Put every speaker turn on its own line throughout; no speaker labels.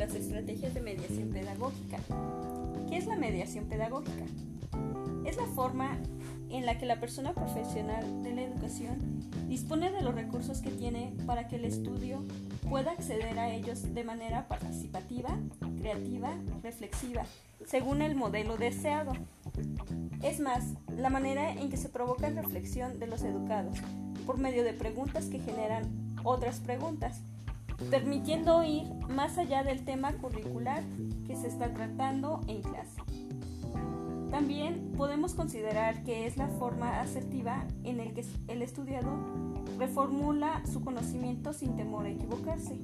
las estrategias de mediación pedagógica. ¿Qué es la mediación pedagógica? Es la forma en la que la persona profesional de la educación dispone de los recursos que tiene para que el estudio pueda acceder a ellos de manera participativa, creativa, reflexiva, según el modelo deseado. Es más, la manera en que se provoca reflexión de los educados, por medio de preguntas que generan otras preguntas, permitiendo ir más allá del tema curricular que se está tratando en clase. También podemos considerar que es la forma asertiva en la que el estudiado reformula su conocimiento sin temor a equivocarse,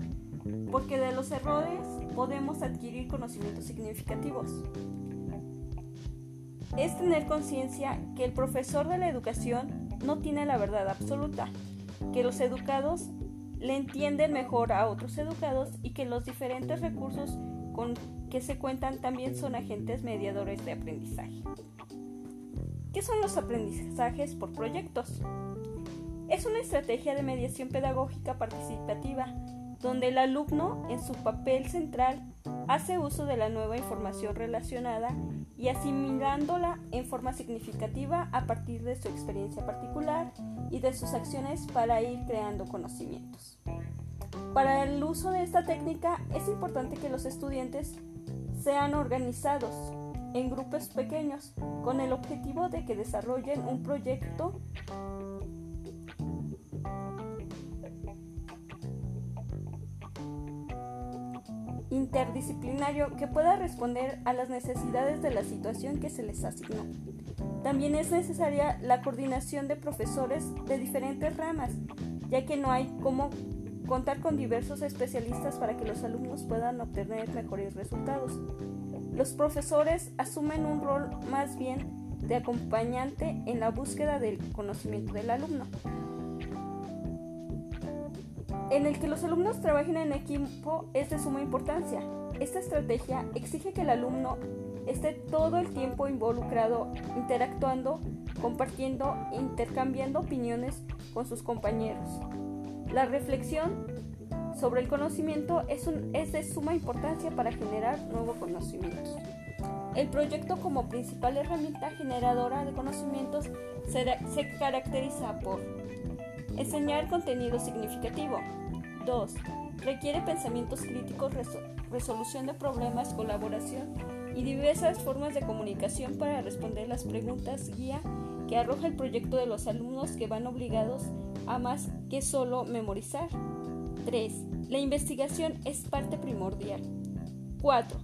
porque de los errores podemos adquirir conocimientos significativos. Es tener conciencia que el profesor de la educación no tiene la verdad absoluta, que los educados le entienden mejor a otros educados y que los diferentes recursos con que se cuentan también son agentes mediadores de aprendizaje. ¿Qué son los aprendizajes por proyectos? Es una estrategia de mediación pedagógica participativa donde el alumno en su papel central hace uso de la nueva información relacionada y asimilándola en forma significativa a partir de su experiencia particular y de sus acciones para ir creando conocimientos. Para el uso de esta técnica es importante que los estudiantes sean organizados en grupos pequeños con el objetivo de que desarrollen un proyecto interdisciplinario que pueda responder a las necesidades de la situación que se les asignó. También es necesaria la coordinación de profesores de diferentes ramas, ya que no hay cómo contar con diversos especialistas para que los alumnos puedan obtener mejores resultados. Los profesores asumen un rol más bien de acompañante en la búsqueda del conocimiento del alumno, en el que los alumnos trabajen en equipo es de suma importancia. Esta estrategia exige que el alumno esté todo el tiempo involucrado, interactuando, compartiendo e intercambiando opiniones con sus compañeros. La reflexión sobre el conocimiento es, de suma importancia para generar nuevos conocimientos. El proyecto como principal herramienta generadora de conocimientos se, caracteriza por enseñar contenido significativo. 2. Requiere pensamientos críticos, resolución de problemas, colaboración y diversas formas de comunicación para responder las preguntas guía que arroja el proyecto de los alumnos que van obligados a más que solo memorizar. 3. La investigación es parte primordial. 4.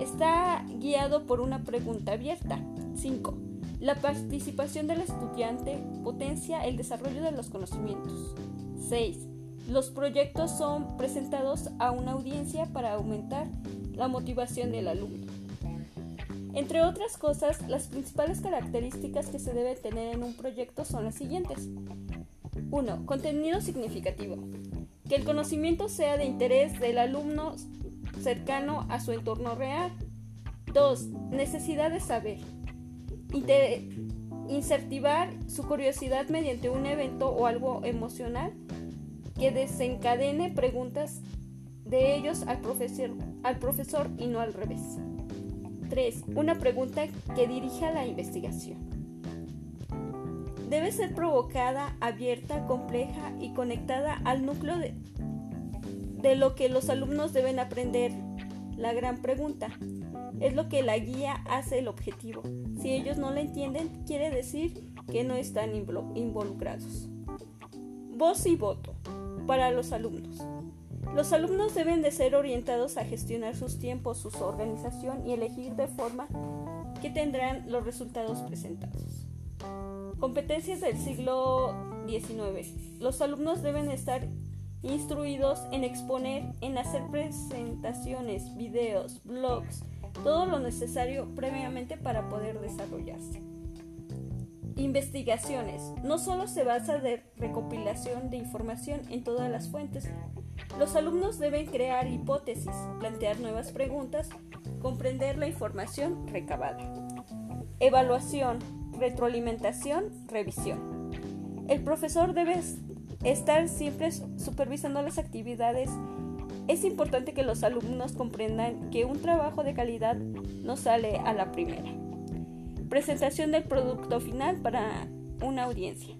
Está guiado por una pregunta abierta. 5. La participación del estudiante potencia el desarrollo de los conocimientos. 6. Los proyectos son presentados a una audiencia para aumentar la motivación del alumno. Entre otras cosas, las principales características que se debe tener en un proyecto son las siguientes. 1. Contenido significativo. Que el conocimiento sea de interés del alumno cercano a su entorno real. 2. Necesidad de saber. incentivar su curiosidad mediante un evento o algo emocional que desencadene preguntas de ellos al profesor, al profesor y no al revés. 3. Una pregunta que dirija la investigación debe ser provocada, abierta, compleja y conectada al núcleo de, de lo que los alumnos deben aprender. La gran pregunta es lo que la guía hace el objetivo. Si ellos no la entienden, quiere decir que no están involucrados. Voz y voto para los alumnos. Los alumnos deben de ser orientados a gestionar sus tiempos, su organización y elegir de forma que tendrán los resultados presentados. Competencias del siglo XIX. Los alumnos deben estar instruidos en exponer, en hacer presentaciones, videos, blogs, todo lo necesario previamente para poder desarrollarse. Investigaciones. No solo se basa de recopilación de información en todas las fuentes. Los alumnos deben crear hipótesis, plantear nuevas preguntas, comprender la información recabada. Evaluación retroalimentación, revisión. El profesor debe estar siempre supervisando las actividades Es importante que los alumnos comprendan que un trabajo de calidad no sale a la primera. Presentación del producto final para una audiencia.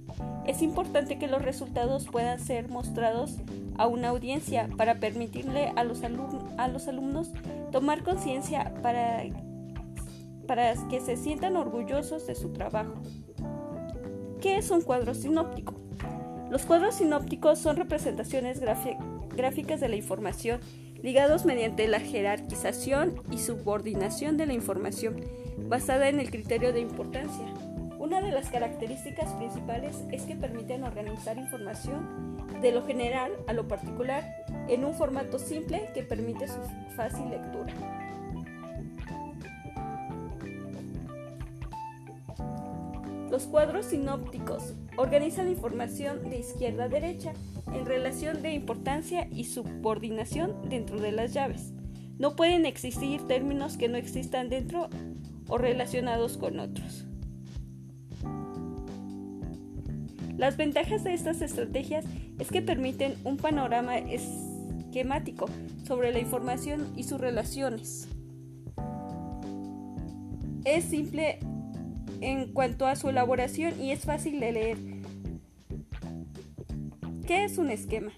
Es importante que los resultados puedan ser mostrados a una audiencia para permitirle a los, a los alumnos tomar conciencia para, para que se sientan orgullosos de su trabajo. ¿Qué es un cuadro sinóptico? Los cuadros sinópticos son representaciones gráficas de la información ligados mediante la jerarquización y subordinación de la información basada en el criterio de importancia. Una de las características principales es que permiten organizar información de lo general a lo particular en un formato simple que permite su fácil lectura. Los cuadros sinópticos organizan la información de izquierda a derecha en relación de importancia y subordinación dentro de las llaves. No pueden existir términos que no existan dentro o relacionados con otros. Las ventajas de estas estrategias es que permiten un panorama esquemático sobre la información y sus relaciones. Es simple en cuanto a su elaboración y es fácil de leer. ¿Qué es un esquema?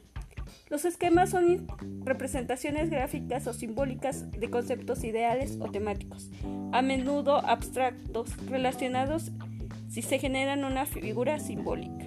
Los esquemas son representaciones gráficas o simbólicas de conceptos ideales o temáticos, a menudo abstractos, relacionados si se generan una figura simbólica.